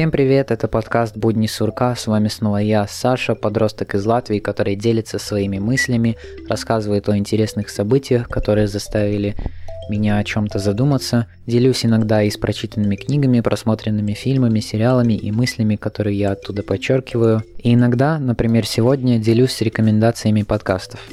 Всем привет, это подкаст «Будни сурка», с вами снова я, Саша, подросток из Латвии, который делится своими мыслями, рассказывает о интересных событиях, которые заставили меня о чем-то задуматься, делюсь иногда и с прочитанными книгами, просмотренными фильмами, сериалами и мыслями, которые я оттуда подчеркиваю, и иногда, например, сегодня делюсь рекомендациями подкастов.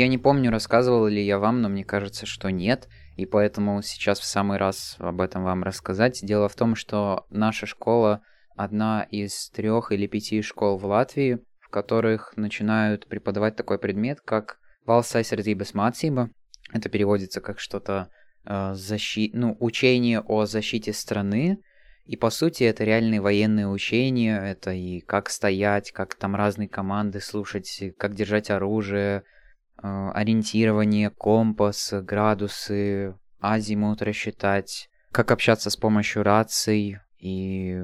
Я не помню, рассказывал ли я вам, но мне кажется, что нет, и поэтому сейчас в самый раз об этом вам рассказать. Дело в том, что наша школа одна из трех или пяти школ в Латвии, в которых начинают преподавать такой предмет, как Valsaisardzības mācība. Это переводится как что-то э, защи... ну, учение о защите страны, и по сути это реальные военные учения, это и как стоять, как там разные команды слушать, как держать оружие, ориентирование, компас, градусы, азимут рассчитать, как общаться с помощью раций и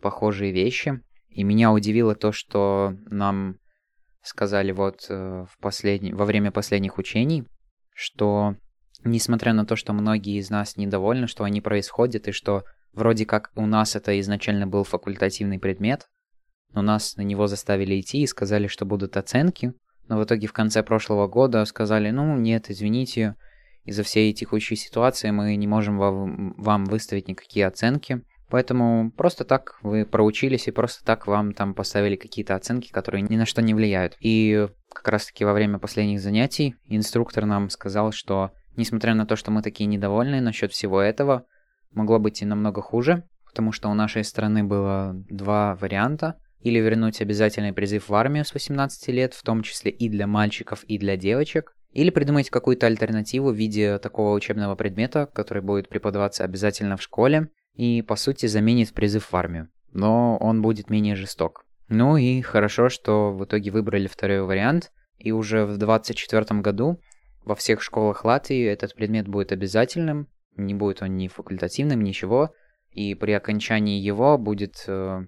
похожие вещи. И меня удивило то, что нам сказали вот э, в последний, во время последних учений, что несмотря на то, что многие из нас недовольны, что они происходят, и что вроде как у нас это изначально был факультативный предмет, но нас на него заставили идти и сказали, что будут оценки, но в итоге в конце прошлого года сказали, ну нет, извините, из-за всей текущей ситуации мы не можем вам выставить никакие оценки. Поэтому просто так вы проучились и просто так вам там поставили какие-то оценки, которые ни на что не влияют. И как раз таки во время последних занятий инструктор нам сказал, что несмотря на то, что мы такие недовольные насчет всего этого, могло быть и намного хуже, потому что у нашей страны было два варианта или вернуть обязательный призыв в армию с 18 лет, в том числе и для мальчиков, и для девочек, или придумать какую-то альтернативу в виде такого учебного предмета, который будет преподаваться обязательно в школе и, по сути, заменит призыв в армию. Но он будет менее жесток. Ну и хорошо, что в итоге выбрали второй вариант, и уже в 2024 году во всех школах Латвии этот предмет будет обязательным, не будет он ни факультативным, ничего, и при окончании его будет э,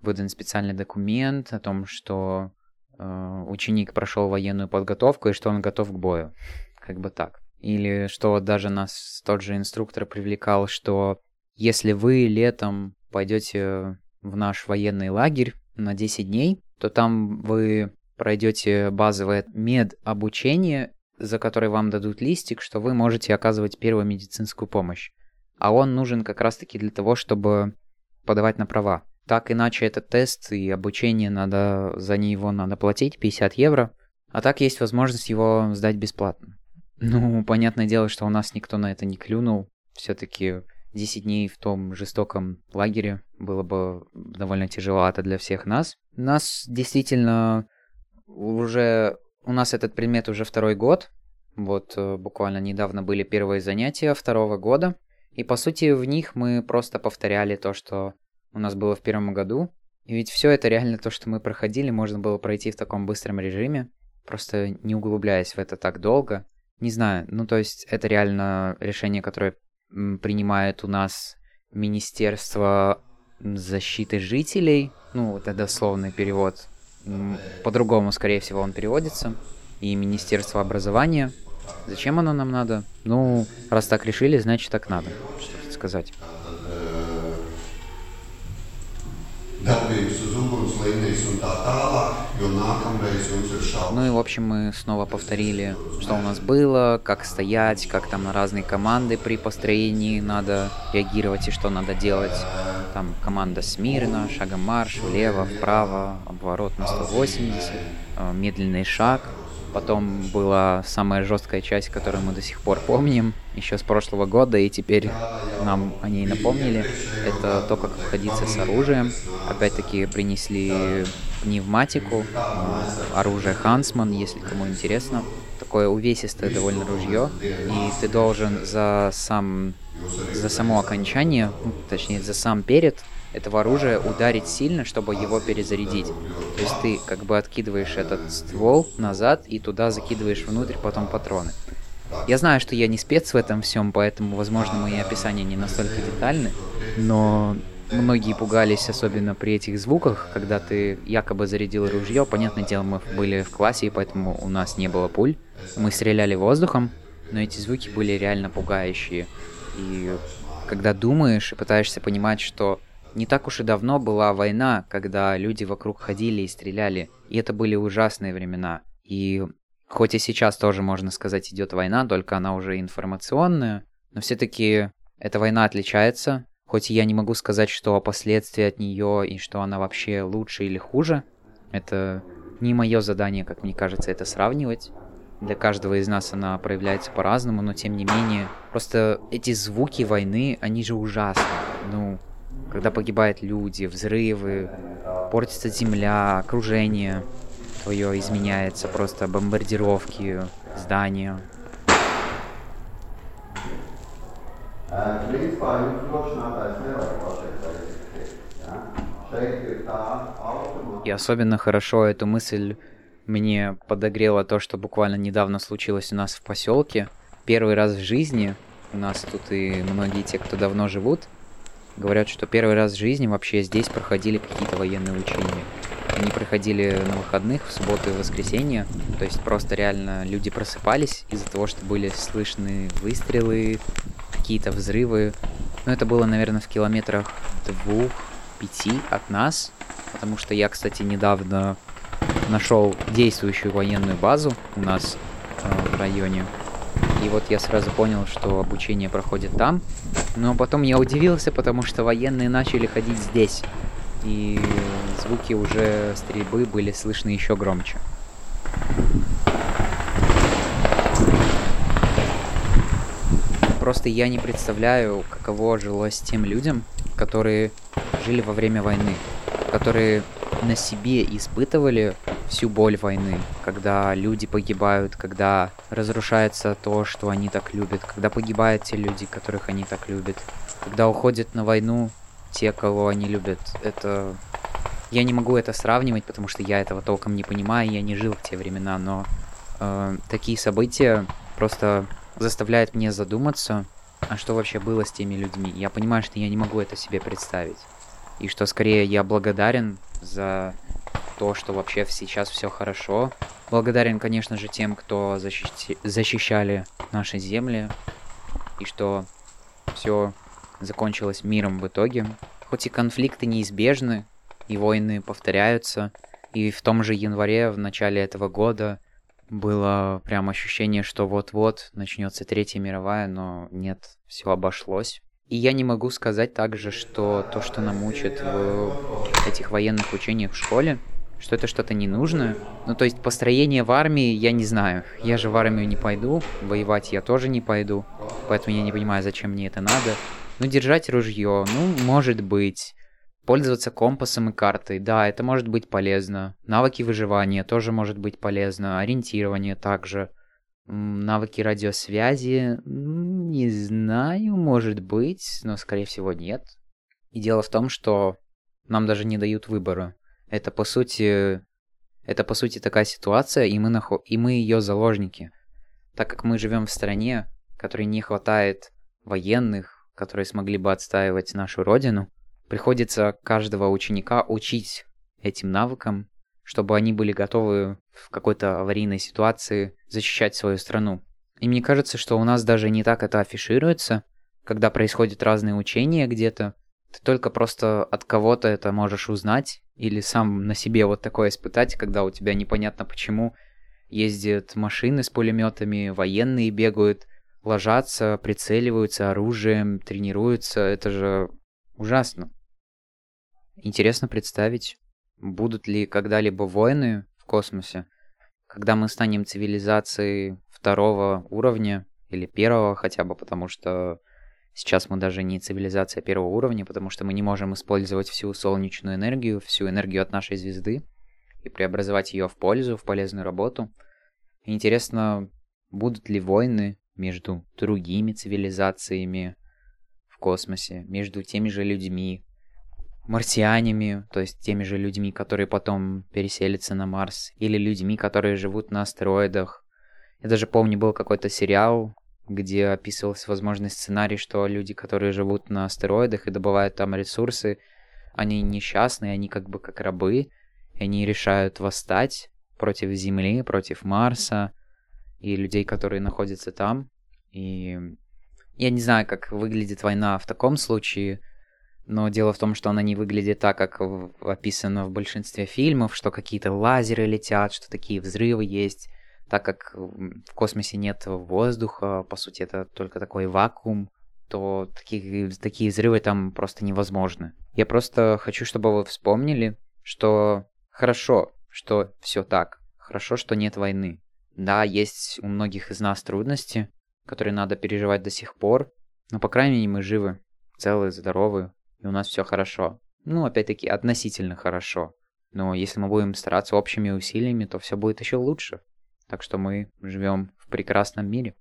выдан специальный документ о том, что э, ученик прошел военную подготовку и что он готов к бою. Как бы так. Или что даже нас тот же инструктор привлекал, что если вы летом пойдете в наш военный лагерь на 10 дней, то там вы пройдете базовое медобучение, за которое вам дадут листик, что вы можете оказывать первую медицинскую помощь. А он нужен как раз-таки для того, чтобы подавать на права. Так иначе этот тест и обучение надо, за него надо платить 50 евро, а так есть возможность его сдать бесплатно. Ну, понятное дело, что у нас никто на это не клюнул. Все-таки 10 дней в том жестоком лагере было бы довольно тяжеловато для всех нас. Нас действительно уже... У нас этот предмет уже второй год. Вот э, буквально недавно были первые занятия второго года. И по сути в них мы просто повторяли то, что у нас было в первом году. И ведь все это реально то, что мы проходили, можно было пройти в таком быстром режиме, просто не углубляясь в это так долго. Не знаю, ну то есть это реально решение, которое принимает у нас Министерство защиты жителей. Ну, это дословный перевод. По-другому, скорее всего, он переводится. И Министерство образования. Зачем оно нам надо? Ну, раз так решили, значит так надо. Что сказать. Darbības uz ugunslīnijas un tā tālāk. Ну и в общем мы снова повторили, что у нас было, как стоять, как там на разные команды при построении надо реагировать и что надо делать. Там команда смирно, шагом марш, влево, вправо, обворот на 180, э, медленный шаг, Потом была самая жесткая часть, которую мы до сих пор помним, еще с прошлого года, и теперь нам о ней напомнили. Это то, как обходиться с оружием. Опять-таки принесли пневматику, оружие Хансман, если кому интересно. Такое увесистое довольно ружье, и ты должен за сам за само окончание, ну, точнее за сам перед этого оружия ударить сильно, чтобы его перезарядить. То есть ты как бы откидываешь этот ствол назад и туда закидываешь внутрь потом патроны. Я знаю, что я не спец в этом всем, поэтому, возможно, мои описания не настолько детальны, но многие пугались, особенно при этих звуках, когда ты якобы зарядил ружье. Понятное дело, мы были в классе, и поэтому у нас не было пуль. Мы стреляли воздухом, но эти звуки были реально пугающие. И когда думаешь и пытаешься понимать, что не так уж и давно была война, когда люди вокруг ходили и стреляли, и это были ужасные времена. И хоть и сейчас тоже, можно сказать, идет война, только она уже информационная, но все-таки эта война отличается, хоть я не могу сказать, что последствия от нее и что она вообще лучше или хуже. Это не мое задание, как мне кажется, это сравнивать. Для каждого из нас она проявляется по-разному, но тем не менее, просто эти звуки войны, они же ужасны. Ну, когда погибают люди, взрывы, портится земля, окружение твое изменяется, просто бомбардировки здания. И особенно хорошо эту мысль мне подогрело то, что буквально недавно случилось у нас в поселке. Первый раз в жизни, у нас тут и многие те, кто давно живут, говорят, что первый раз в жизни вообще здесь проходили какие-то военные учения. Они проходили на выходных, в субботу и воскресенье. То есть просто реально люди просыпались из-за того, что были слышны выстрелы, какие-то взрывы. Но это было, наверное, в километрах двух-пяти от нас. Потому что я, кстати, недавно нашел действующую военную базу у нас э, в районе. И вот я сразу понял, что обучение проходит там. Но потом я удивился, потому что военные начали ходить здесь. И звуки уже стрельбы были слышны еще громче. Просто я не представляю, каково жилось тем людям, которые жили во время войны, которые на себе испытывали всю боль войны, когда люди погибают, когда разрушается то, что они так любят, когда погибают те люди, которых они так любят, когда уходят на войну те, кого они любят. Это... Я не могу это сравнивать, потому что я этого толком не понимаю, я не жил в те времена, но э, такие события просто заставляют меня задуматься, а что вообще было с теми людьми. Я понимаю, что я не могу это себе представить. И что скорее я благодарен за то, что вообще сейчас все хорошо. Благодарен, конечно же, тем, кто защищи защищали наши земли, и что все закончилось миром в итоге. Хоть и конфликты неизбежны, и войны повторяются, и в том же январе, в начале этого года, было прям ощущение, что вот-вот начнется Третья мировая, но нет, все обошлось. И я не могу сказать также, что то, что нам учат в этих военных учениях в школе, что это что-то ненужное. Ну, то есть построение в армии, я не знаю. Я же в армию не пойду, воевать я тоже не пойду, поэтому я не понимаю, зачем мне это надо. Ну, держать ружье, ну, может быть. Пользоваться компасом и картой, да, это может быть полезно. Навыки выживания тоже может быть полезно. Ориентирование также. Навыки радиосвязи, не знаю, может быть, но скорее всего нет. И дело в том, что нам даже не дают выбора. Это по сути, это по сути такая ситуация, и мы, нахо... и мы ее заложники. Так как мы живем в стране, которой не хватает военных, которые смогли бы отстаивать нашу родину, приходится каждого ученика учить этим навыкам, чтобы они были готовы в какой-то аварийной ситуации защищать свою страну. И мне кажется, что у нас даже не так это афишируется, когда происходят разные учения где-то. Ты только просто от кого-то это можешь узнать или сам на себе вот такое испытать, когда у тебя непонятно почему ездят машины с пулеметами, военные бегают, ложатся, прицеливаются оружием, тренируются. Это же ужасно. Интересно представить, Будут ли когда-либо войны космосе, когда мы станем цивилизацией второго уровня или первого хотя бы, потому что сейчас мы даже не цивилизация первого уровня, потому что мы не можем использовать всю солнечную энергию, всю энергию от нашей звезды и преобразовать ее в пользу, в полезную работу. интересно, будут ли войны между другими цивилизациями в космосе, между теми же людьми, марсианами, то есть теми же людьми, которые потом переселятся на Марс, или людьми, которые живут на астероидах. Я даже помню, был какой-то сериал где описывался возможный сценарий, что люди, которые живут на астероидах и добывают там ресурсы, они несчастные, они как бы как рабы, и они решают восстать против Земли, против Марса и людей, которые находятся там. И я не знаю, как выглядит война в таком случае, но дело в том, что она не выглядит так, как описано в большинстве фильмов, что какие-то лазеры летят, что такие взрывы есть, так как в космосе нет воздуха, по сути это только такой вакуум, то такие, такие взрывы там просто невозможны. Я просто хочу, чтобы вы вспомнили, что хорошо, что все так, хорошо, что нет войны. Да, есть у многих из нас трудности, которые надо переживать до сих пор, но по крайней мере мы живы, целые, здоровы, и у нас все хорошо. Ну, опять-таки, относительно хорошо. Но если мы будем стараться общими усилиями, то все будет еще лучше. Так что мы живем в прекрасном мире.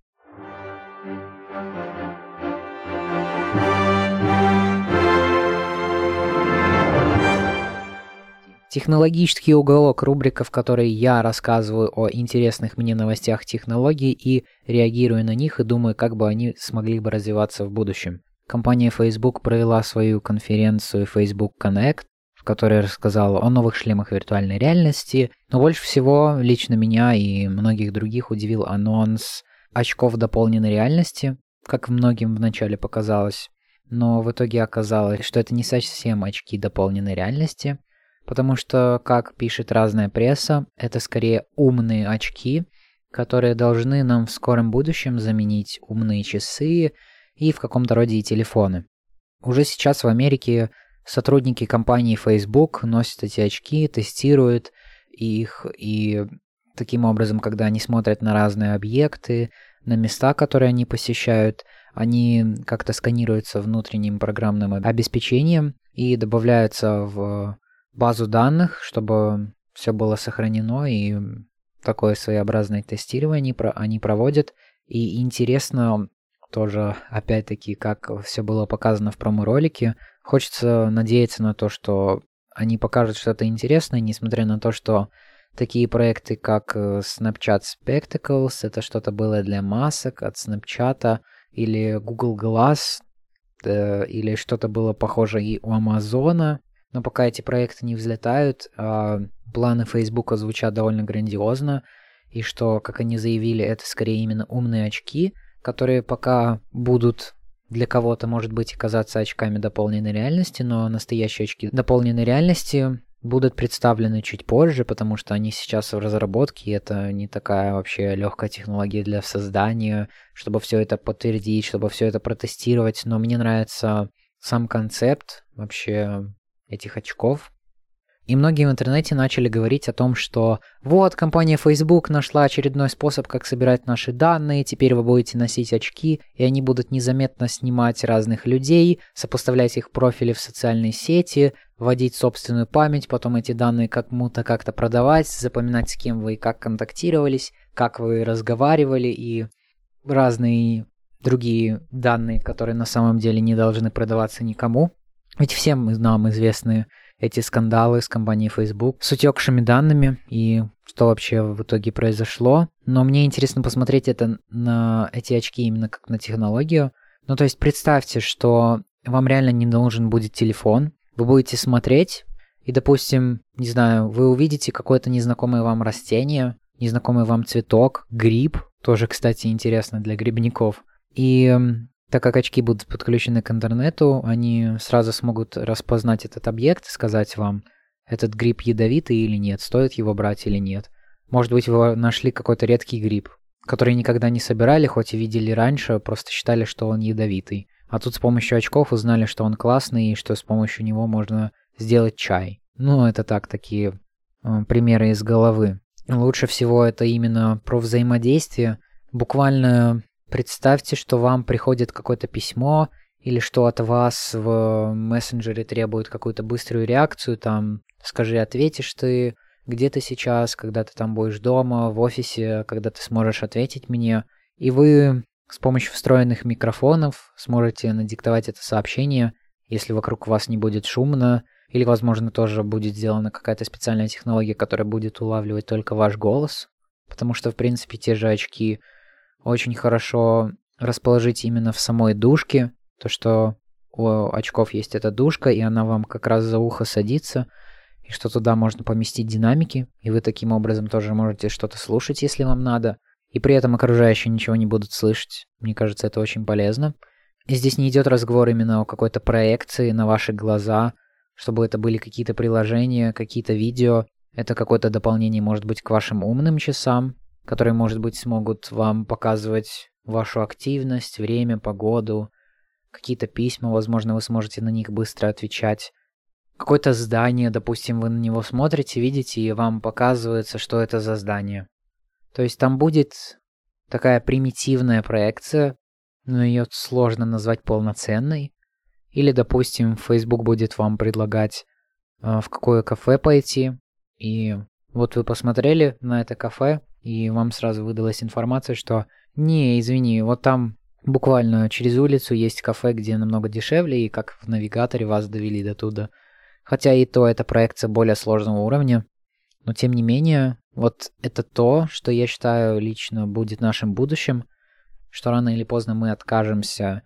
Технологический уголок, рубрика, в которой я рассказываю о интересных мне новостях технологий и реагирую на них и думаю, как бы они смогли бы развиваться в будущем. Компания Facebook провела свою конференцию Facebook Connect, в которой рассказала о новых шлемах виртуальной реальности, но больше всего лично меня и многих других удивил анонс очков дополненной реальности, как многим вначале показалось. Но в итоге оказалось, что это не совсем очки дополненной реальности, потому что, как пишет разная пресса, это скорее умные очки, которые должны нам в скором будущем заменить умные часы, и в каком-то роде и телефоны. Уже сейчас в Америке сотрудники компании Facebook носят эти очки, тестируют их, и таким образом, когда они смотрят на разные объекты, на места, которые они посещают, они как-то сканируются внутренним программным обеспечением и добавляются в базу данных, чтобы все было сохранено, и такое своеобразное тестирование они проводят. И интересно, тоже, опять-таки, как все было показано в промо-ролике. Хочется надеяться на то, что они покажут что-то интересное, несмотря на то, что такие проекты, как э, Snapchat Spectacles, это что-то было для масок от Snapchat, или Google Glass, э, или что-то было похоже и у Амазона. Но пока эти проекты не взлетают, э, планы Facebook звучат довольно грандиозно, и что, как они заявили, это скорее именно умные очки — которые пока будут для кого-то, может быть, казаться очками дополненной реальности, но настоящие очки дополненной реальности будут представлены чуть позже, потому что они сейчас в разработке, и это не такая вообще легкая технология для создания, чтобы все это подтвердить, чтобы все это протестировать, но мне нравится сам концепт вообще этих очков, и многие в интернете начали говорить о том, что вот, компания Facebook нашла очередной способ, как собирать наши данные, теперь вы будете носить очки, и они будут незаметно снимать разных людей, сопоставлять их профили в социальной сети, вводить собственную память, потом эти данные кому-то как-то продавать, запоминать, с кем вы и как контактировались, как вы разговаривали и разные другие данные, которые на самом деле не должны продаваться никому. Ведь всем нам известны эти скандалы с компанией Facebook с утекшими данными и что вообще в итоге произошло. Но мне интересно посмотреть это на эти очки именно как на технологию. Ну, то есть представьте, что вам реально не нужен будет телефон, вы будете смотреть, и, допустим, не знаю, вы увидите какое-то незнакомое вам растение, незнакомый вам цветок, гриб, тоже, кстати, интересно для грибников. И так как очки будут подключены к интернету, они сразу смогут распознать этот объект и сказать вам, этот гриб ядовитый или нет, стоит его брать или нет. Может быть, вы нашли какой-то редкий гриб, который никогда не собирали, хоть и видели раньше, просто считали, что он ядовитый. А тут с помощью очков узнали, что он классный и что с помощью него можно сделать чай. Ну, это так, такие э, примеры из головы. Лучше всего это именно про взаимодействие. Буквально Представьте, что вам приходит какое-то письмо или что от вас в мессенджере требует какую-то быструю реакцию, там, скажи, ответишь ты, где ты сейчас, когда ты там будешь дома, в офисе, когда ты сможешь ответить мне, и вы с помощью встроенных микрофонов сможете надиктовать это сообщение, если вокруг вас не будет шумно, или, возможно, тоже будет сделана какая-то специальная технология, которая будет улавливать только ваш голос, потому что, в принципе, те же очки очень хорошо расположить именно в самой дужке, то, что у очков есть эта дужка, и она вам как раз за ухо садится, и что туда можно поместить динамики, и вы таким образом тоже можете что-то слушать, если вам надо, и при этом окружающие ничего не будут слышать. Мне кажется, это очень полезно. И здесь не идет разговор именно о какой-то проекции на ваши глаза, чтобы это были какие-то приложения, какие-то видео. Это какое-то дополнение, может быть, к вашим умным часам, которые, может быть, смогут вам показывать вашу активность, время, погоду, какие-то письма, возможно, вы сможете на них быстро отвечать. Какое-то здание, допустим, вы на него смотрите, видите, и вам показывается, что это за здание. То есть там будет такая примитивная проекция, но ее сложно назвать полноценной. Или, допустим, Facebook будет вам предлагать, э, в какое кафе пойти, и вот вы посмотрели на это кафе, и вам сразу выдалась информация, что «Не, извини, вот там буквально через улицу есть кафе, где намного дешевле, и как в навигаторе вас довели до туда». Хотя и то это проекция более сложного уровня, но тем не менее, вот это то, что я считаю лично будет нашим будущим, что рано или поздно мы откажемся,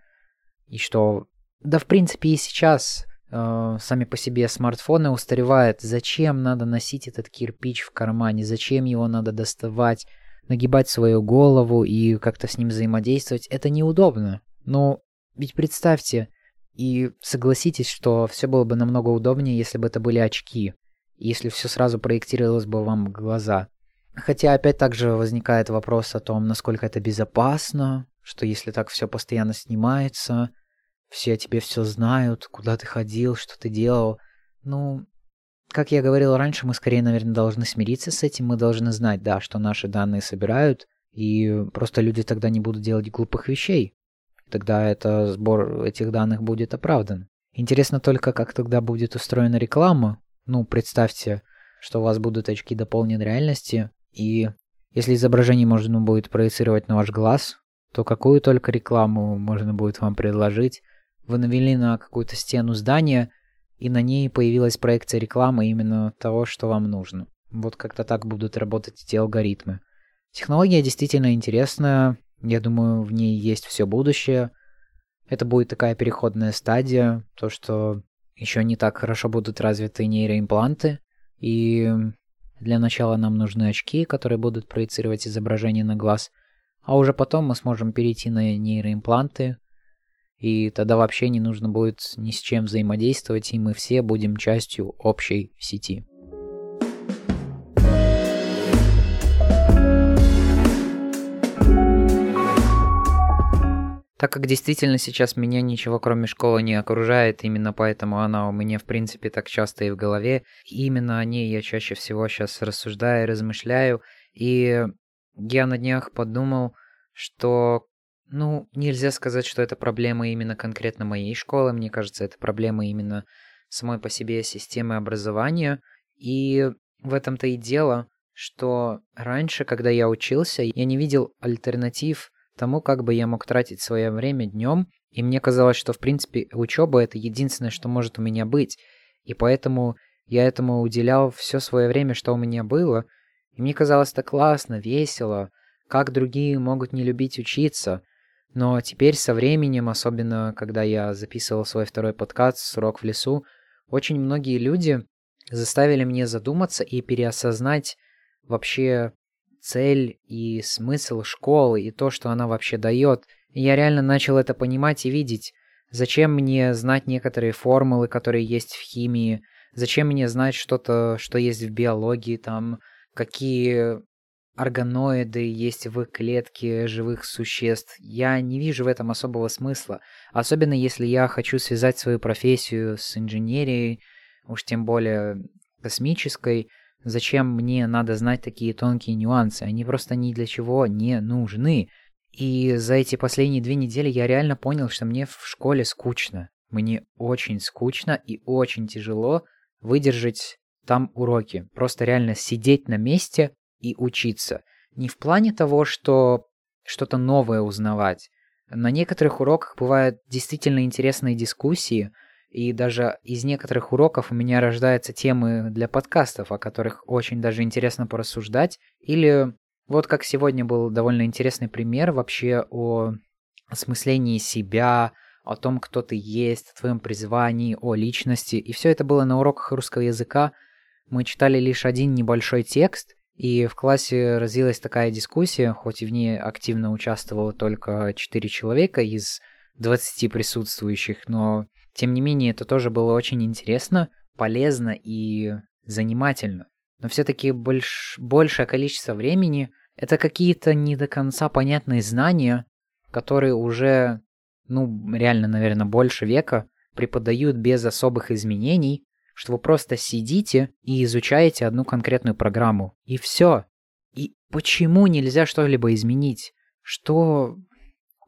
и что, да в принципе и сейчас э, сами по себе смартфоны устаревают. Зачем надо носить этот кирпич в кармане? Зачем его надо доставать, нагибать свою голову и как-то с ним взаимодействовать? Это неудобно. Но ведь представьте и согласитесь, что все было бы намного удобнее, если бы это были очки, если все сразу проектировалось бы вам в глаза. Хотя опять также возникает вопрос о том, насколько это безопасно, что если так все постоянно снимается, все о тебе все знают, куда ты ходил, что ты делал. Ну, как я говорил раньше, мы скорее, наверное, должны смириться с этим. Мы должны знать, да, что наши данные собирают, и просто люди тогда не будут делать глупых вещей. Тогда это сбор этих данных будет оправдан. Интересно только, как тогда будет устроена реклама. Ну, представьте, что у вас будут очки дополненной реальности, и если изображение можно будет проецировать на ваш глаз, то какую только рекламу можно будет вам предложить, вы навели на какую-то стену здания, и на ней появилась проекция рекламы именно того, что вам нужно. Вот как-то так будут работать эти алгоритмы. Технология действительно интересная, я думаю, в ней есть все будущее. Это будет такая переходная стадия, то, что еще не так хорошо будут развиты нейроимпланты, и для начала нам нужны очки, которые будут проецировать изображение на глаз, а уже потом мы сможем перейти на нейроимпланты, и тогда вообще не нужно будет ни с чем взаимодействовать, и мы все будем частью общей сети. Так как действительно сейчас меня ничего кроме школы не окружает, именно поэтому она у меня в принципе так часто и в голове, и именно о ней я чаще всего сейчас рассуждаю, размышляю, и я на днях подумал, что ну, нельзя сказать, что это проблема именно конкретно моей школы. Мне кажется, это проблема именно самой по себе системы образования. И в этом-то и дело, что раньше, когда я учился, я не видел альтернатив тому, как бы я мог тратить свое время днем, и мне казалось, что, в принципе, учеба — это единственное, что может у меня быть, и поэтому я этому уделял все свое время, что у меня было, и мне казалось это классно, весело, как другие могут не любить учиться — но теперь со временем, особенно когда я записывал свой второй подкаст «Срок в лесу», очень многие люди заставили меня задуматься и переосознать вообще цель и смысл школы и то, что она вообще дает. И я реально начал это понимать и видеть. Зачем мне знать некоторые формулы, которые есть в химии? Зачем мне знать что-то, что есть в биологии, там, какие органоиды есть в клетке живых существ. Я не вижу в этом особого смысла. Особенно если я хочу связать свою профессию с инженерией, уж тем более космической. Зачем мне надо знать такие тонкие нюансы? Они просто ни для чего не нужны. И за эти последние две недели я реально понял, что мне в школе скучно. Мне очень скучно и очень тяжело выдержать там уроки. Просто реально сидеть на месте и учиться. Не в плане того, что что-то новое узнавать. На некоторых уроках бывают действительно интересные дискуссии, и даже из некоторых уроков у меня рождаются темы для подкастов, о которых очень даже интересно порассуждать. Или вот как сегодня был довольно интересный пример вообще о осмыслении себя, о том, кто ты есть, о твоем призвании, о личности. И все это было на уроках русского языка. Мы читали лишь один небольшой текст, и в классе развилась такая дискуссия, хоть и в ней активно участвовало только 4 человека из 20 присутствующих, но тем не менее это тоже было очень интересно, полезно и занимательно. Но все-таки больш... большее количество времени это какие-то не до конца понятные знания, которые уже ну, реально, наверное, больше века преподают без особых изменений, что вы просто сидите и изучаете одну конкретную программу. И все. И почему нельзя что-либо изменить? Что...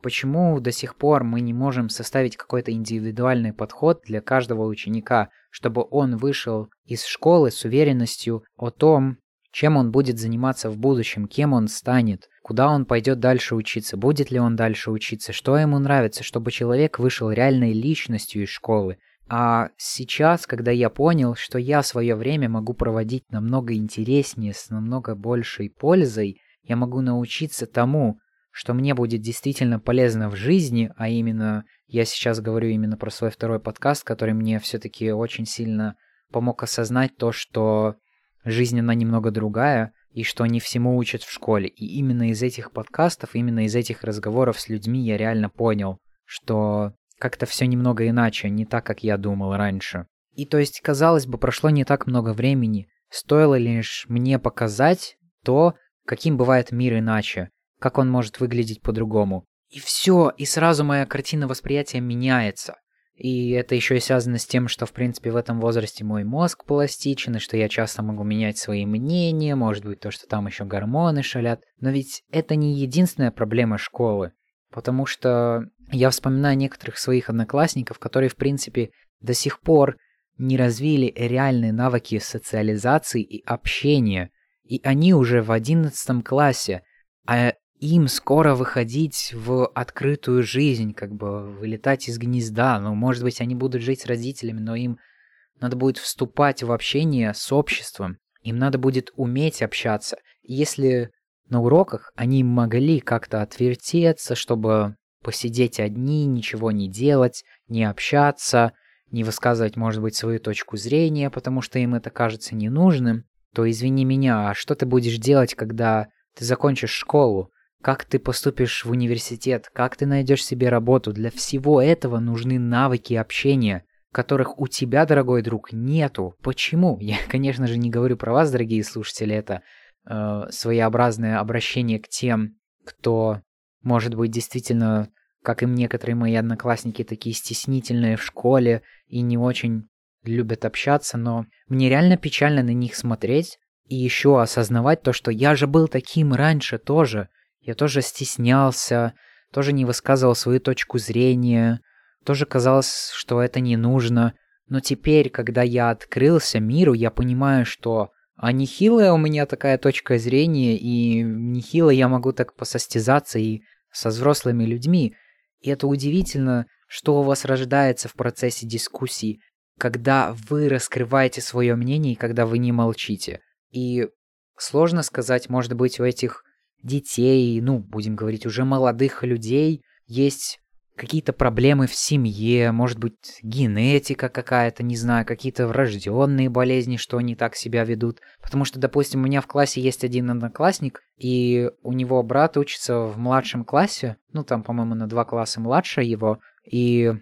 Почему до сих пор мы не можем составить какой-то индивидуальный подход для каждого ученика, чтобы он вышел из школы с уверенностью о том, чем он будет заниматься в будущем, кем он станет, куда он пойдет дальше учиться, будет ли он дальше учиться, что ему нравится, чтобы человек вышел реальной личностью из школы. А сейчас, когда я понял, что я свое время могу проводить намного интереснее, с намного большей пользой, я могу научиться тому, что мне будет действительно полезно в жизни, а именно, я сейчас говорю именно про свой второй подкаст, который мне все-таки очень сильно помог осознать то, что жизнь она немного другая, и что они всему учат в школе. И именно из этих подкастов, именно из этих разговоров с людьми я реально понял, что как-то все немного иначе, не так, как я думал раньше. И то есть, казалось бы, прошло не так много времени, стоило лишь мне показать то, каким бывает мир иначе, как он может выглядеть по-другому. И все, и сразу моя картина восприятия меняется. И это еще и связано с тем, что, в принципе, в этом возрасте мой мозг пластичен, и что я часто могу менять свои мнения, может быть, то, что там еще гормоны шалят. Но ведь это не единственная проблема школы. Потому что я вспоминаю некоторых своих одноклассников, которые, в принципе, до сих пор не развили реальные навыки социализации и общения. И они уже в одиннадцатом классе, а им скоро выходить в открытую жизнь, как бы вылетать из гнезда. Ну, может быть, они будут жить с родителями, но им надо будет вступать в общение с обществом. Им надо будет уметь общаться. Если на уроках они могли как-то отвертеться, чтобы посидеть одни, ничего не делать, не общаться, не высказывать, может быть, свою точку зрения, потому что им это кажется ненужным, то извини меня, а что ты будешь делать, когда ты закончишь школу? как ты поступишь в университет, как ты найдешь себе работу. Для всего этого нужны навыки общения, которых у тебя, дорогой друг, нету. Почему? Я, конечно же, не говорю про вас, дорогие слушатели, это э, своеобразное обращение к тем, кто, может быть, действительно, как и некоторые мои одноклассники, такие стеснительные в школе и не очень любят общаться, но мне реально печально на них смотреть и еще осознавать то, что я же был таким раньше тоже. Я тоже стеснялся, тоже не высказывал свою точку зрения, тоже казалось, что это не нужно. Но теперь, когда я открылся миру, я понимаю, что а нехилая у меня такая точка зрения, и нехило я могу так посостязаться и со взрослыми людьми. И это удивительно, что у вас рождается в процессе дискуссий, когда вы раскрываете свое мнение и когда вы не молчите. И сложно сказать, может быть, у этих детей, ну, будем говорить, уже молодых людей, есть какие-то проблемы в семье, может быть, генетика какая-то, не знаю, какие-то врожденные болезни, что они так себя ведут. Потому что, допустим, у меня в классе есть один одноклассник, и у него брат учится в младшем классе, ну, там, по-моему, на два класса младше его, и...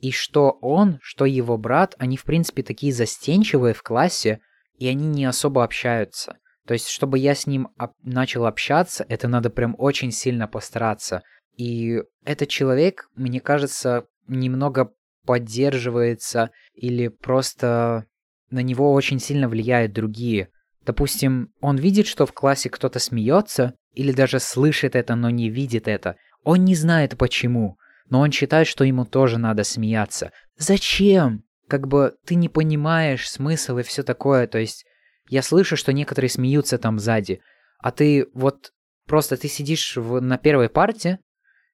И что он, что его брат, они, в принципе, такие застенчивые в классе, и они не особо общаются. То есть, чтобы я с ним начал общаться, это надо прям очень сильно постараться. И этот человек, мне кажется, немного поддерживается или просто на него очень сильно влияют другие. Допустим, он видит, что в классе кто-то смеется, или даже слышит это, но не видит это. Он не знает почему, но он считает, что ему тоже надо смеяться. Зачем? Как бы ты не понимаешь смысл и все такое, то есть я слышу, что некоторые смеются там сзади. А ты вот просто ты сидишь в, на первой парте,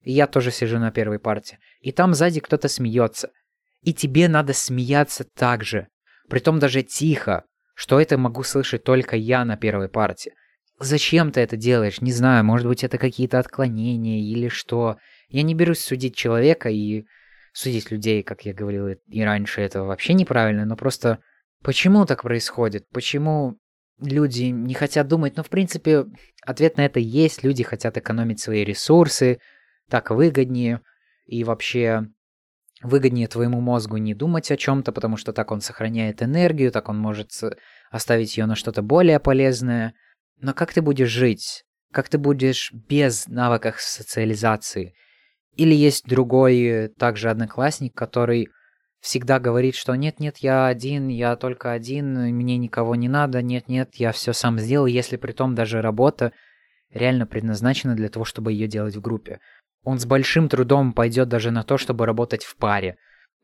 я тоже сижу на первой парте, и там сзади кто-то смеется. И тебе надо смеяться так же. Притом даже тихо, что это могу слышать только я на первой парте. Зачем ты это делаешь? Не знаю, может быть это какие-то отклонения или что. Я не берусь судить человека и судить людей, как я говорил и раньше, это вообще неправильно, но просто почему так происходит? Почему люди не хотят думать? Ну, в принципе, ответ на это есть. Люди хотят экономить свои ресурсы, так выгоднее. И вообще выгоднее твоему мозгу не думать о чем-то, потому что так он сохраняет энергию, так он может оставить ее на что-то более полезное. Но как ты будешь жить? Как ты будешь без навыков социализации? Или есть другой э, также одноклассник, который всегда говорит, что нет-нет, я один, я только один, мне никого не надо, нет-нет, я все сам сделал, если при том даже работа реально предназначена для того, чтобы ее делать в группе. Он с большим трудом пойдет даже на то, чтобы работать в паре.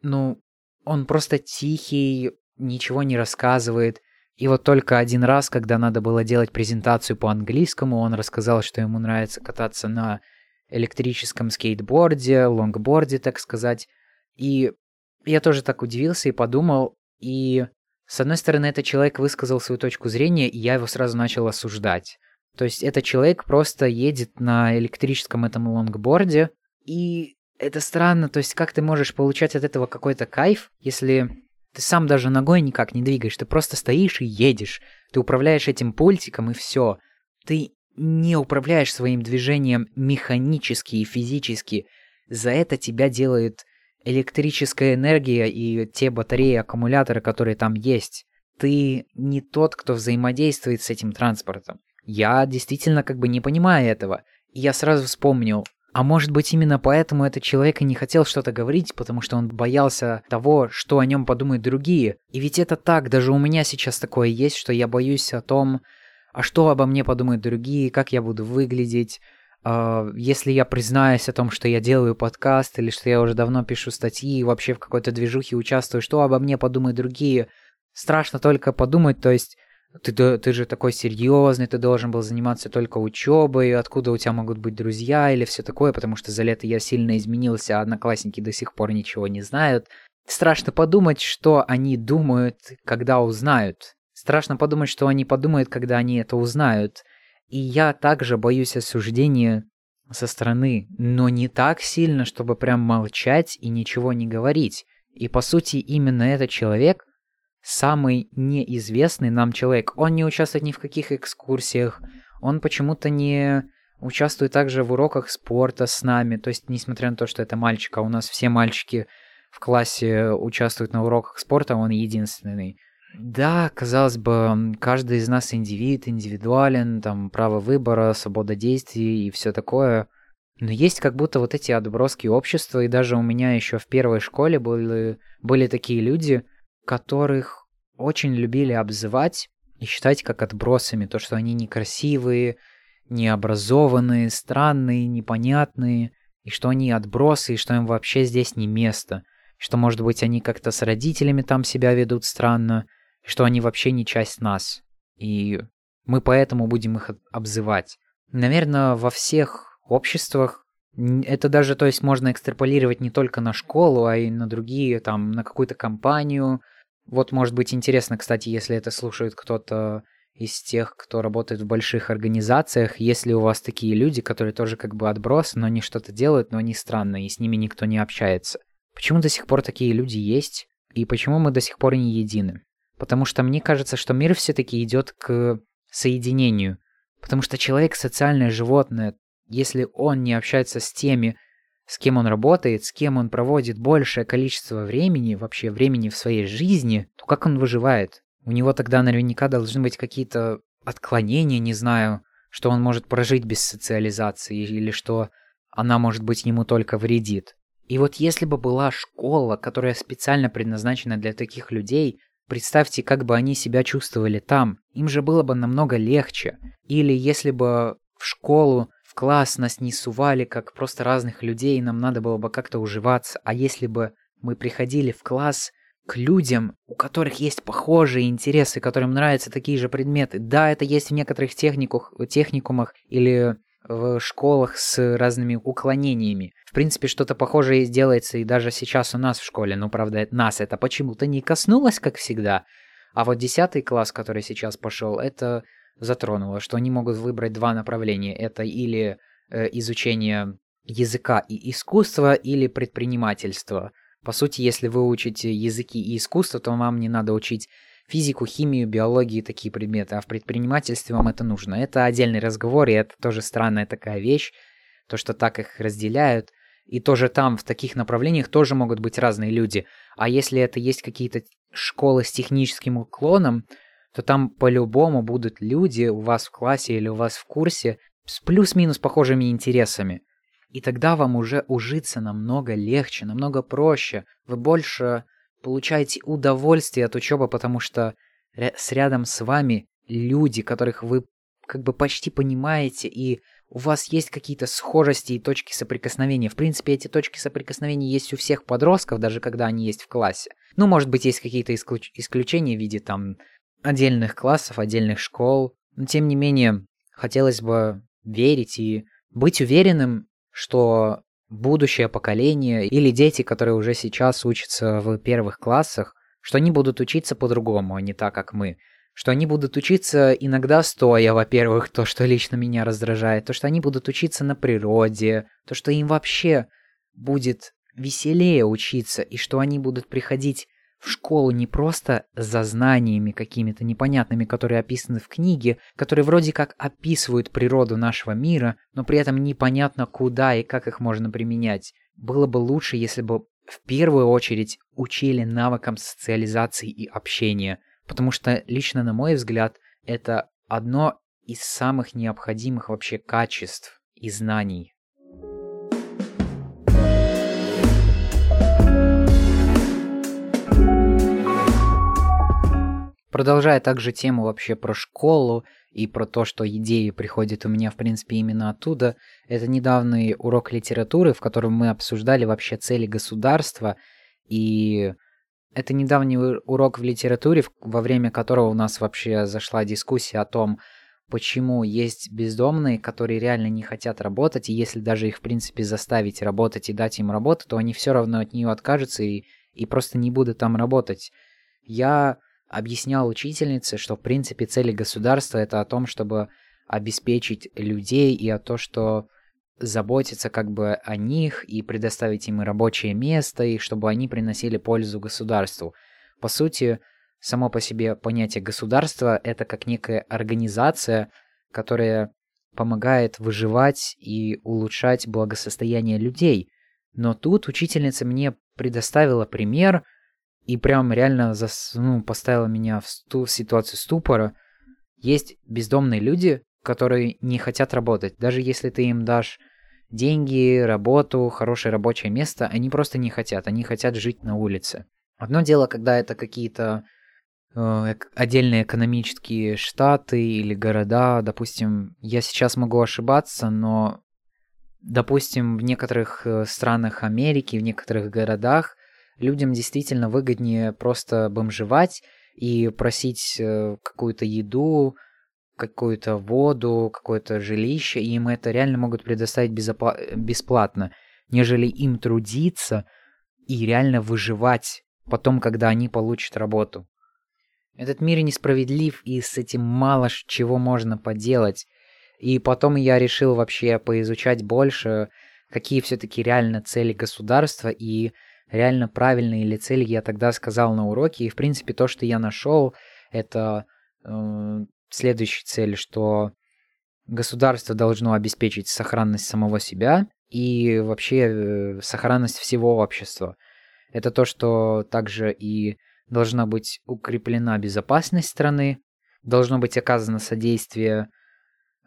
Ну, он просто тихий, ничего не рассказывает. И вот только один раз, когда надо было делать презентацию по английскому, он рассказал, что ему нравится кататься на электрическом скейтборде, лонгборде, так сказать. И я тоже так удивился и подумал, и с одной стороны, этот человек высказал свою точку зрения, и я его сразу начал осуждать. То есть этот человек просто едет на электрическом этом лонгборде, и это странно, то есть как ты можешь получать от этого какой-то кайф, если ты сам даже ногой никак не двигаешь, ты просто стоишь и едешь, ты управляешь этим пультиком и все. Ты не управляешь своим движением механически и физически. За это тебя делает электрическая энергия и те батареи, аккумуляторы, которые там есть. Ты не тот, кто взаимодействует с этим транспортом. Я действительно как бы не понимаю этого. И я сразу вспомнил, а может быть именно поэтому этот человек и не хотел что-то говорить, потому что он боялся того, что о нем подумают другие. И ведь это так, даже у меня сейчас такое есть, что я боюсь о том, а что обо мне подумают другие, как я буду выглядеть, Uh, если я признаюсь о том, что я делаю подкаст, или что я уже давно пишу статьи, и вообще в какой-то движухе участвую, что обо мне подумают другие, страшно только подумать, то есть ты, ты же такой серьезный, ты должен был заниматься только учебой, откуда у тебя могут быть друзья или все такое, потому что за лето я сильно изменился, а одноклассники до сих пор ничего не знают. Страшно подумать, что они думают, когда узнают. Страшно подумать, что они подумают, когда они это узнают. И я также боюсь осуждения со стороны, но не так сильно, чтобы прям молчать и ничего не говорить. И по сути именно этот человек самый неизвестный нам человек. Он не участвует ни в каких экскурсиях, он почему-то не участвует также в уроках спорта с нами. То есть, несмотря на то, что это мальчик, а у нас все мальчики в классе участвуют на уроках спорта, он единственный. Да, казалось бы, каждый из нас индивид, индивидуален, там право выбора, свобода действий и все такое. Но есть как будто вот эти отброски общества, и даже у меня еще в первой школе были, были такие люди, которых очень любили обзывать и считать как отбросами, то, что они некрасивые, необразованные, странные, непонятные, и что они отбросы, и что им вообще здесь не место, что, может быть, они как-то с родителями там себя ведут странно, что они вообще не часть нас, и мы поэтому будем их обзывать. Наверное, во всех обществах это даже, то есть, можно экстраполировать не только на школу, а и на другие, там, на какую-то компанию, вот может быть интересно, кстати, если это слушает кто-то из тех, кто работает в больших организациях, если у вас такие люди, которые тоже как бы отбросы, но они что-то делают, но они странные, и с ними никто не общается. Почему до сих пор такие люди есть? И почему мы до сих пор не едины? Потому что мне кажется, что мир все-таки идет к соединению. Потому что человек социальное животное. Если он не общается с теми, с кем он работает, с кем он проводит большее количество времени, вообще времени в своей жизни, то как он выживает? У него тогда наверняка должны быть какие-то отклонения, не знаю, что он может прожить без социализации или что она, может быть, ему только вредит. И вот если бы была школа, которая специально предназначена для таких людей, представьте, как бы они себя чувствовали там. Им же было бы намного легче. Или если бы в школу в класс нас не сували, как просто разных людей, нам надо было бы как-то уживаться. А если бы мы приходили в класс к людям, у которых есть похожие интересы, которым нравятся такие же предметы. Да, это есть в некоторых техниках, техникумах или в школах с разными уклонениями. В принципе, что-то похожее делается и даже сейчас у нас в школе, но, правда, нас это почему-то не коснулось, как всегда. А вот десятый класс, который сейчас пошел, это затронуло, что они могут выбрать два направления. Это или э, изучение языка и искусства или предпринимательства. По сути, если вы учите языки и искусство, то вам не надо учить физику, химию, биологию и такие предметы, а в предпринимательстве вам это нужно. Это отдельный разговор, и это тоже странная такая вещь, то, что так их разделяют. И тоже там, в таких направлениях, тоже могут быть разные люди. А если это есть какие-то школы с техническим уклоном, то там по-любому будут люди у вас в классе или у вас в курсе с плюс-минус похожими интересами. И тогда вам уже ужиться намного легче, намного проще. Вы больше получаете удовольствие от учебы, потому что с рядом с вами люди, которых вы как бы почти понимаете, и у вас есть какие-то схожести и точки соприкосновения. В принципе, эти точки соприкосновения есть у всех подростков, даже когда они есть в классе. Ну, может быть, есть какие-то исключ- исключения в виде там отдельных классов, отдельных школ. Но, тем не менее, хотелось бы верить и быть уверенным, что будущее поколение или дети, которые уже сейчас учатся в первых классах, что они будут учиться по-другому, а не так, как мы. Что они будут учиться иногда стоя, во-первых, то, что лично меня раздражает, то, что они будут учиться на природе, то, что им вообще будет веселее учиться, и что они будут приходить в школу не просто за знаниями какими-то непонятными, которые описаны в книге, которые вроде как описывают природу нашего мира, но при этом непонятно куда и как их можно применять. Было бы лучше, если бы в первую очередь учили навыкам социализации и общения, потому что лично на мой взгляд это одно из самых необходимых вообще качеств и знаний Продолжая также тему вообще про школу и про то, что идеи приходят у меня, в принципе, именно оттуда, это недавний урок литературы, в котором мы обсуждали вообще цели государства, и это недавний урок в литературе, во время которого у нас вообще зашла дискуссия о том, почему есть бездомные, которые реально не хотят работать, и если даже их, в принципе, заставить работать и дать им работу, то они все равно от нее откажутся и, и просто не будут там работать. Я объяснял учительнице, что в принципе цели государства это о том, чтобы обеспечить людей и о том, что заботиться как бы о них и предоставить им рабочее место, и чтобы они приносили пользу государству. По сути, само по себе понятие государства — это как некая организация, которая помогает выживать и улучшать благосостояние людей. Но тут учительница мне предоставила пример — и прям реально зас, ну, поставила меня в сту, ситуацию ступора. Есть бездомные люди, которые не хотят работать. Даже если ты им дашь деньги, работу, хорошее рабочее место, они просто не хотят. Они хотят жить на улице. Одно дело, когда это какие-то э, отдельные экономические штаты или города. Допустим, я сейчас могу ошибаться, но, допустим, в некоторых э, странах Америки, в некоторых городах людям действительно выгоднее просто бомжевать и просить э, какую-то еду, какую-то воду, какое-то жилище, и им это реально могут предоставить безопла- бесплатно, нежели им трудиться и реально выживать потом, когда они получат работу. Этот мир несправедлив, и с этим мало чего можно поделать. И потом я решил вообще поизучать больше, какие все-таки реально цели государства и реально правильные ли цели я тогда сказал на уроке. И, в принципе, то, что я нашел, это э, следующая цель, что государство должно обеспечить сохранность самого себя и вообще э, сохранность всего общества. Это то, что также и должна быть укреплена безопасность страны, должно быть оказано содействие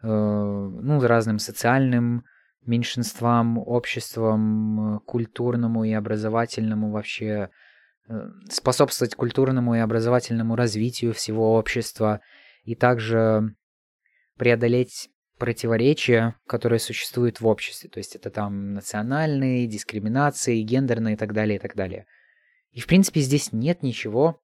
э, ну, разным социальным меньшинствам, обществам, культурному и образовательному вообще, э, способствовать культурному и образовательному развитию всего общества и также преодолеть противоречия, которые существуют в обществе. То есть это там национальные, дискриминации, гендерные и так далее, и так далее. И в принципе здесь нет ничего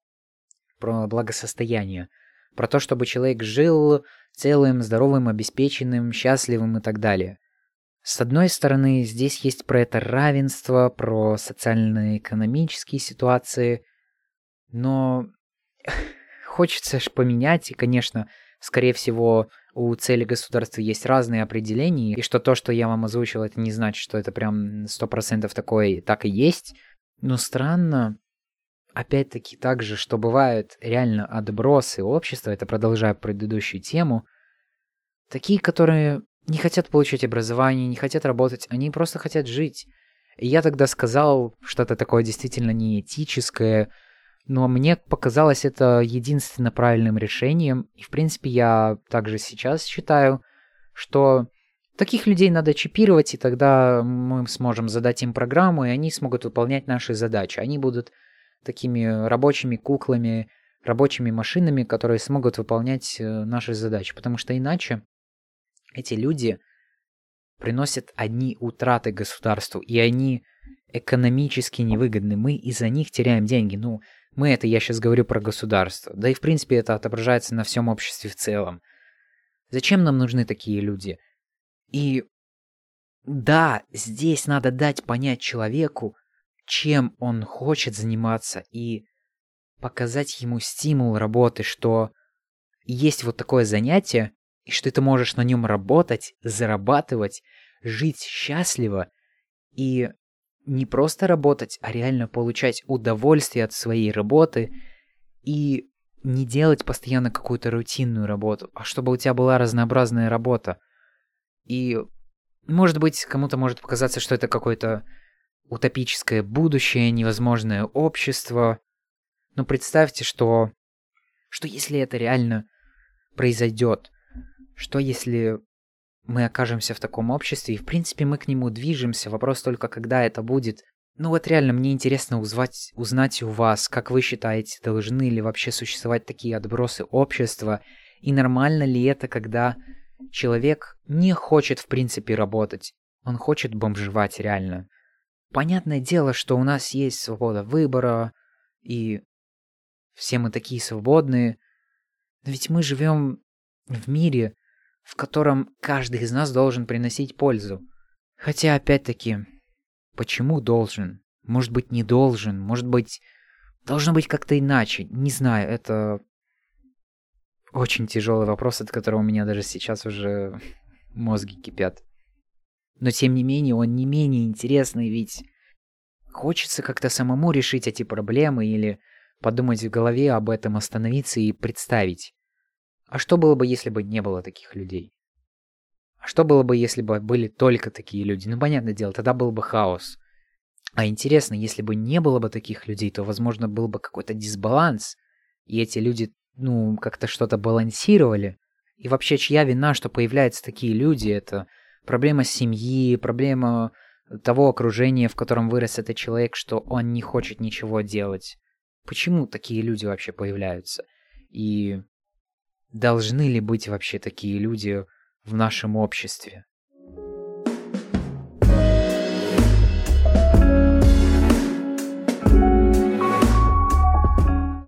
про благосостояние, про то, чтобы человек жил целым, здоровым, обеспеченным, счастливым и так далее. С одной стороны, здесь есть про это равенство, про социально-экономические ситуации, но хочется ж поменять, и, конечно, скорее всего, у цели государства есть разные определения, и что то, что я вам озвучил, это не значит, что это прям 100% такое так и есть. Но странно, опять-таки так же, что бывают реально отбросы общества, это продолжая предыдущую тему, такие, которые не хотят получать образование, не хотят работать, они просто хотят жить. И я тогда сказал что-то такое действительно неэтическое, но мне показалось это единственно правильным решением. И, в принципе, я также сейчас считаю, что таких людей надо чипировать, и тогда мы сможем задать им программу, и они смогут выполнять наши задачи. Они будут такими рабочими куклами, рабочими машинами, которые смогут выполнять э, наши задачи. Потому что иначе эти люди приносят одни утраты государству, и они экономически невыгодны. Мы из-за них теряем деньги. Ну, мы это, я сейчас говорю про государство. Да и, в принципе, это отображается на всем обществе в целом. Зачем нам нужны такие люди? И да, здесь надо дать понять человеку, чем он хочет заниматься, и показать ему стимул работы, что есть вот такое занятие, и что ты можешь на нем работать, зарабатывать, жить счастливо и не просто работать, а реально получать удовольствие от своей работы и не делать постоянно какую-то рутинную работу, а чтобы у тебя была разнообразная работа. И, может быть, кому-то может показаться, что это какое-то утопическое будущее, невозможное общество. Но представьте, что... Что если это реально произойдет? Что если мы окажемся в таком обществе, и в принципе мы к нему движемся, вопрос только когда это будет. Ну вот реально мне интересно узнать, узнать у вас, как вы считаете, должны ли вообще существовать такие отбросы общества, и нормально ли это, когда человек не хочет в принципе работать, он хочет бомжевать реально. Понятное дело, что у нас есть свобода выбора, и все мы такие свободные, но ведь мы живем в мире, в котором каждый из нас должен приносить пользу. Хотя, опять-таки, почему должен? Может быть, не должен, может быть, должно быть как-то иначе. Не знаю, это очень тяжелый вопрос, от которого у меня даже сейчас уже мозги кипят. Но тем не менее, он не менее интересный, ведь хочется как-то самому решить эти проблемы или подумать в голове об этом, остановиться и представить. А что было бы, если бы не было таких людей? А что было бы, если бы были только такие люди? Ну, понятное дело, тогда был бы хаос. А интересно, если бы не было бы таких людей, то, возможно, был бы какой-то дисбаланс, и эти люди, ну, как-то что-то балансировали. И вообще, чья вина, что появляются такие люди? Это проблема семьи, проблема того окружения, в котором вырос этот человек, что он не хочет ничего делать. Почему такие люди вообще появляются? И Должны ли быть вообще такие люди в нашем обществе?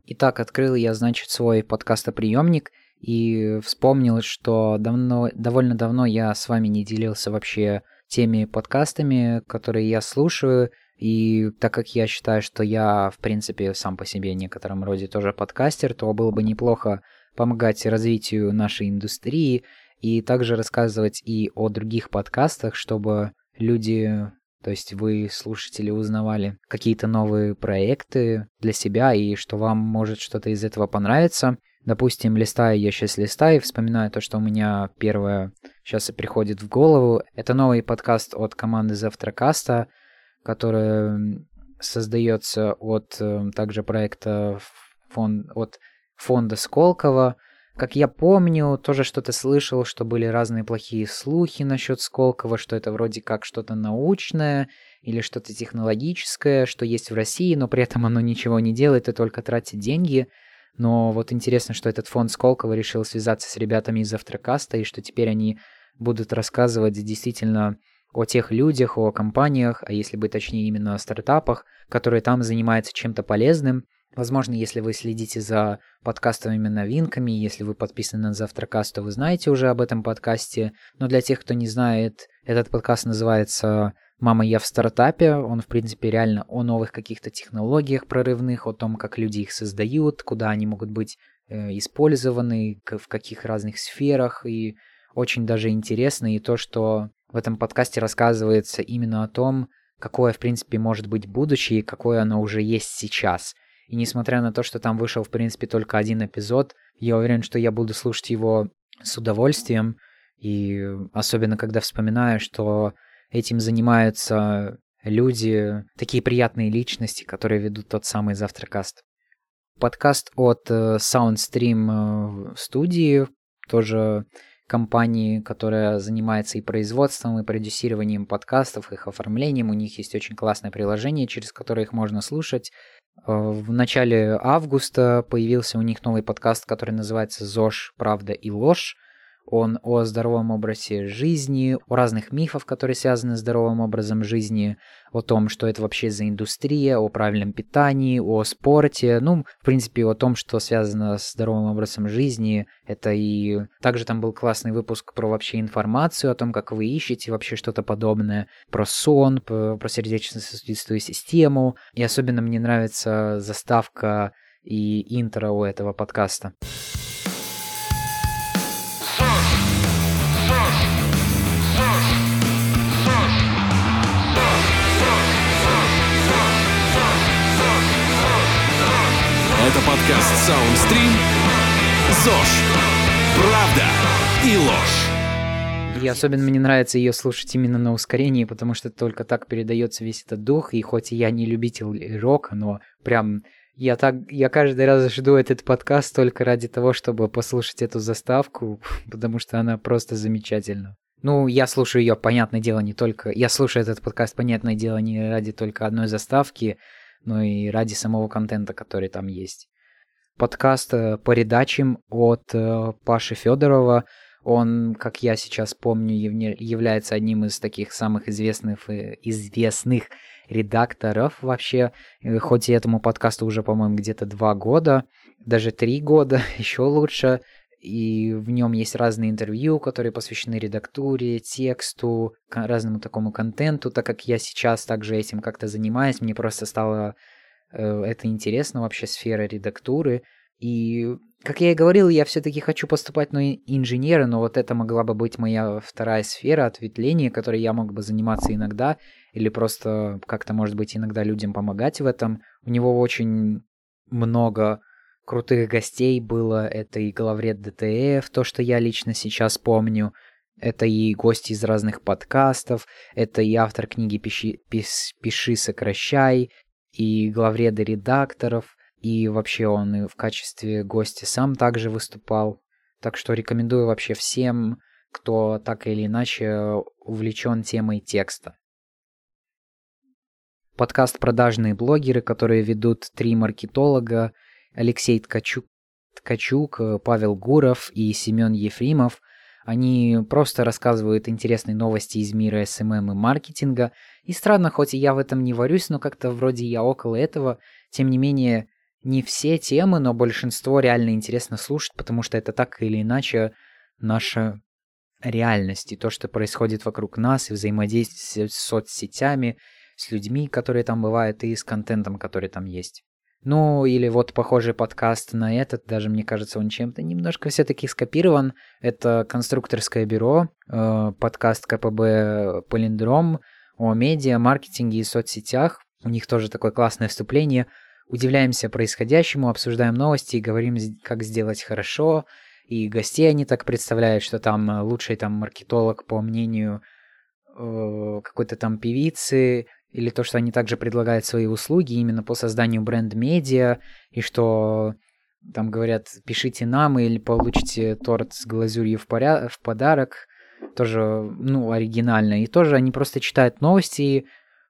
Итак, открыл я, значит, свой подкастоприемник и вспомнил, что давно, довольно давно я с вами не делился вообще теми подкастами, которые я слушаю, и так как я считаю, что я, в принципе, сам по себе в некотором роде тоже подкастер, то было бы неплохо помогать развитию нашей индустрии и также рассказывать и о других подкастах, чтобы люди, то есть вы, слушатели, узнавали какие-то новые проекты для себя и что вам может что-то из этого понравиться. Допустим, листаю я сейчас листаю, вспоминаю то, что у меня первое сейчас и приходит в голову. Это новый подкаст от команды Завтракаста, который создается от э, также проекта фонд, от фонда Сколково. Как я помню, тоже что-то слышал, что были разные плохие слухи насчет Сколково, что это вроде как что-то научное или что-то технологическое, что есть в России, но при этом оно ничего не делает и только тратит деньги. Но вот интересно, что этот фонд Сколково решил связаться с ребятами из Автрокаста, и что теперь они будут рассказывать действительно о тех людях, о компаниях, а если быть точнее именно о стартапах, которые там занимаются чем-то полезным, Возможно, если вы следите за подкастовыми новинками, если вы подписаны на Завтракаст, то вы знаете уже об этом подкасте. Но для тех, кто не знает, этот подкаст называется «Мама, я в стартапе». Он, в принципе, реально о новых каких-то технологиях прорывных, о том, как люди их создают, куда они могут быть э, использованы, в каких разных сферах, и очень даже интересно и то, что в этом подкасте рассказывается именно о том, какое, в принципе, может быть будущее и какое оно уже есть сейчас. И несмотря на то, что там вышел, в принципе, только один эпизод, я уверен, что я буду слушать его с удовольствием, и особенно когда вспоминаю, что этим занимаются люди, такие приятные личности, которые ведут тот самый Завтракаст. Подкаст от э, Soundstream э, студии, тоже компании, которая занимается и производством, и продюсированием подкастов, их оформлением. У них есть очень классное приложение, через которое их можно слушать. Э, в начале августа появился у них новый подкаст, который называется «ЗОЖ. Правда и ложь». Он о здоровом образе жизни, о разных мифах, которые связаны с здоровым образом жизни, о том, что это вообще за индустрия, о правильном питании, о спорте, ну, в принципе, о том, что связано с здоровым образом жизни. Это и... Также там был классный выпуск про вообще информацию о том, как вы ищете вообще что-то подобное, про сон, про, сердечно-сосудистую систему. И особенно мне нравится заставка и интро у этого подкаста. Это подкаст Soundstream ЗОЖ. Правда и ложь. И особенно мне нравится ее слушать именно на ускорении, потому что только так передается весь этот дух. И хоть я не любитель рока, но прям я так, я каждый раз жду этот подкаст только ради того, чтобы послушать эту заставку, потому что она просто замечательна. Ну, я слушаю ее, понятное дело, не только... Я слушаю этот подкаст, понятное дело, не ради только одной заставки, но и ради самого контента, который там есть. Подкаст э, по редачам от э, Паши Федорова. Он, как я сейчас помню, является одним из таких самых известных, э, известных редакторов вообще. Хоть и этому подкасту уже, по-моему, где-то два года, даже три года, еще лучше и в нем есть разные интервью, которые посвящены редактуре, тексту, разному такому контенту, так как я сейчас также этим как-то занимаюсь, мне просто стало э, это интересно вообще, сфера редактуры, и, как я и говорил, я все-таки хочу поступать на инженера, но вот это могла бы быть моя вторая сфера ответвления, которой я мог бы заниматься иногда, или просто как-то, может быть, иногда людям помогать в этом. У него очень много крутых гостей было. Это и главред ДТФ, то, что я лично сейчас помню. Это и гости из разных подкастов. Это и автор книги «Пиши, пиш, пиши сокращай», и главреды редакторов. И вообще он и в качестве гостя сам также выступал. Так что рекомендую вообще всем, кто так или иначе увлечен темой текста. Подкаст «Продажные блогеры», которые ведут три маркетолога, Алексей Ткачук, Ткачук, э, Павел Гуров и Семен Ефримов. Они просто рассказывают интересные новости из мира SMM и маркетинга. И странно, хоть и я в этом не варюсь, но как-то вроде я около этого. Тем не менее, не все темы, но большинство реально интересно слушать, потому что это так или иначе наша реальность и то, что происходит вокруг нас, и взаимодействие с соцсетями, с людьми, которые там бывают, и с контентом, который там есть. Ну, или вот похожий подкаст на этот, даже мне кажется, он чем-то немножко все-таки скопирован. Это «Конструкторское бюро», э, подкаст КПБ «Полиндром» о медиа, маркетинге и соцсетях. У них тоже такое классное вступление. Удивляемся происходящему, обсуждаем новости и говорим, как сделать хорошо. И гостей они так представляют, что там лучший там маркетолог, по мнению э, какой-то там певицы, или то, что они также предлагают свои услуги именно по созданию бренд-медиа, и что там говорят, пишите нам или получите торт с глазурью в, поряд... в подарок, тоже, ну, оригинально. И тоже они просто читают новости, и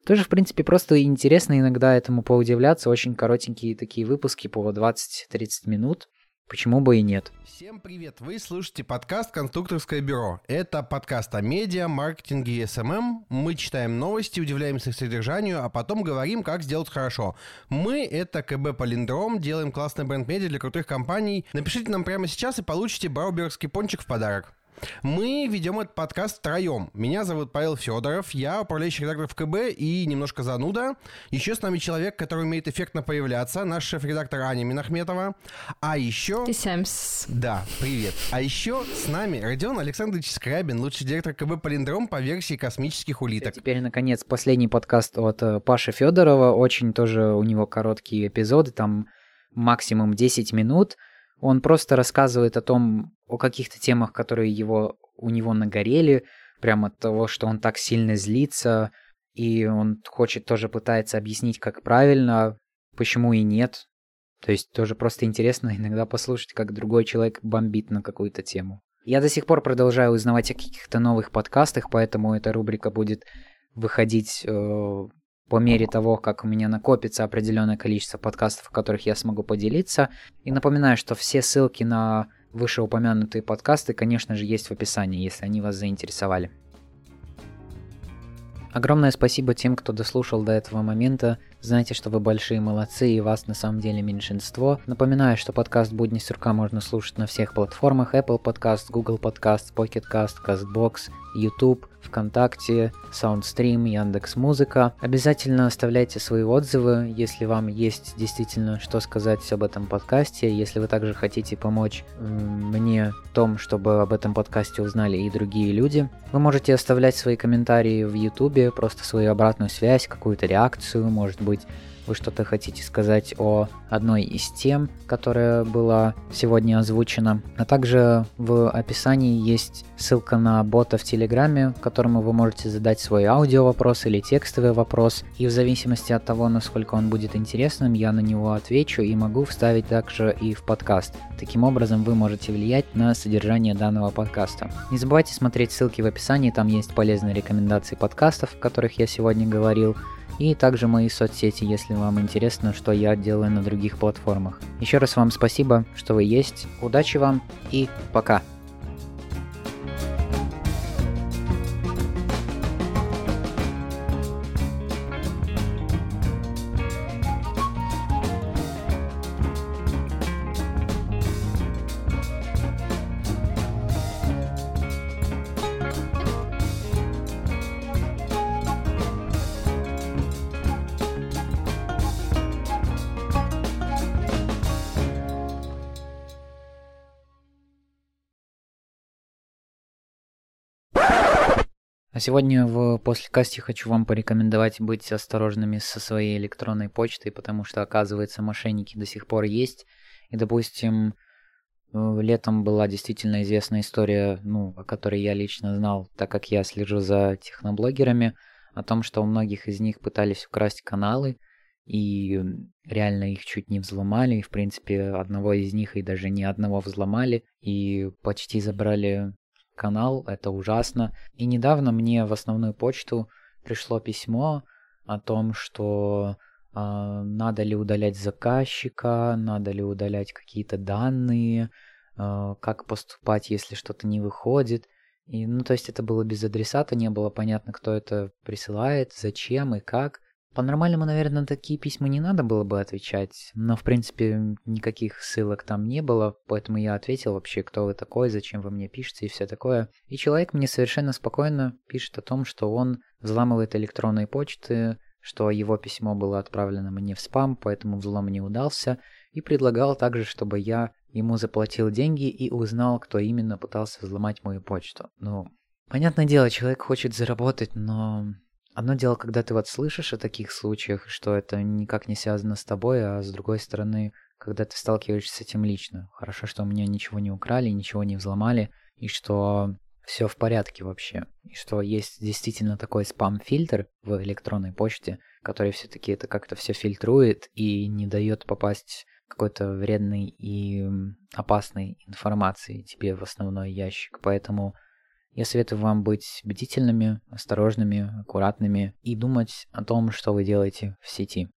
тоже, в принципе, просто интересно иногда этому поудивляться. Очень коротенькие такие выпуски по 20-30 минут. Почему бы и нет? Всем привет! Вы слушаете подкаст «Конструкторское бюро». Это подкаст о медиа, маркетинге и SMM. Мы читаем новости, удивляемся их содержанию, а потом говорим, как сделать хорошо. Мы — это КБ Полиндром, делаем классный бренд-медиа для крутых компаний. Напишите нам прямо сейчас и получите брауберский пончик в подарок. Мы ведем этот подкаст втроем. Меня зовут Павел Федоров, я управляющий редактор в КБ и немножко зануда. Еще с нами человек, который умеет эффектно появляться, наш шеф-редактор Аня Минахметова. А еще... Сямс. Да, привет. А еще с нами Родион Александрович Скрябин, лучший директор КБ «Полиндром» по версии космических улиток. Теперь, наконец, последний подкаст от э, Паши Федорова. Очень тоже у него короткие эпизоды, там максимум 10 минут. Он просто рассказывает о том, о каких-то темах, которые его, у него нагорели, прямо от того, что он так сильно злится, и он хочет тоже пытается объяснить, как правильно, почему и нет. То есть тоже просто интересно иногда послушать, как другой человек бомбит на какую-то тему. Я до сих пор продолжаю узнавать о каких-то новых подкастах, поэтому эта рубрика будет выходить э, по мере того, как у меня накопится определенное количество подкастов, в которых я смогу поделиться. И напоминаю, что все ссылки на вышеупомянутые подкасты, конечно же, есть в описании, если они вас заинтересовали. Огромное спасибо тем, кто дослушал до этого момента. Знаете, что вы большие молодцы и вас на самом деле меньшинство. Напоминаю, что подкаст «Будни сурка» можно слушать на всех платформах Apple Podcast, Google Podcast, Pocket Cast, CastBox, YouTube, ВКонтакте, Soundstream, Яндекс Музыка. Обязательно оставляйте свои отзывы, если вам есть действительно что сказать об этом подкасте. Если вы также хотите помочь мне в том, чтобы об этом подкасте узнали и другие люди, вы можете оставлять свои комментарии в YouTube, просто свою обратную связь, какую-то реакцию, может быть, вы что-то хотите сказать о одной из тем, которая была сегодня озвучена. А также в описании есть ссылка на бота в Телеграме, которому вы можете задать свой аудио вопрос или текстовый вопрос. И в зависимости от того, насколько он будет интересным, я на него отвечу и могу вставить также и в подкаст. Таким образом, вы можете влиять на содержание данного подкаста. Не забывайте смотреть ссылки в описании, там есть полезные рекомендации подкастов, о которых я сегодня говорил и также мои соцсети, если вам интересно, что я делаю на других платформах. Еще раз вам спасибо, что вы есть. Удачи вам и пока! А сегодня в послекасте хочу вам порекомендовать быть осторожными со своей электронной почтой, потому что, оказывается, мошенники до сих пор есть. И, допустим, летом была действительно известная история, ну, о которой я лично знал, так как я слежу за техноблогерами, о том, что у многих из них пытались украсть каналы, и реально их чуть не взломали, и, в принципе, одного из них и даже не одного взломали, и почти забрали канал, это ужасно. И недавно мне в основную почту пришло письмо о том, что э, надо ли удалять заказчика, надо ли удалять какие-то данные, э, как поступать, если что-то не выходит. И, ну, то есть это было без адресата, не было понятно, кто это присылает, зачем и как. По-нормальному, наверное, на такие письма не надо было бы отвечать, но, в принципе, никаких ссылок там не было, поэтому я ответил вообще, кто вы такой, зачем вы мне пишете и все такое. И человек мне совершенно спокойно пишет о том, что он взламывает электронные почты, что его письмо было отправлено мне в спам, поэтому взлом не удался, и предлагал также, чтобы я ему заплатил деньги и узнал, кто именно пытался взломать мою почту. Ну, понятное дело, человек хочет заработать, но Одно дело, когда ты вот слышишь о таких случаях, что это никак не связано с тобой, а с другой стороны, когда ты сталкиваешься с этим лично. Хорошо, что у меня ничего не украли, ничего не взломали, и что все в порядке вообще. И что есть действительно такой спам-фильтр в электронной почте, который все-таки это как-то все фильтрует и не дает попасть какой-то вредной и опасной информации тебе в основной ящик. Поэтому я советую вам быть бдительными, осторожными, аккуратными и думать о том, что вы делаете в сети.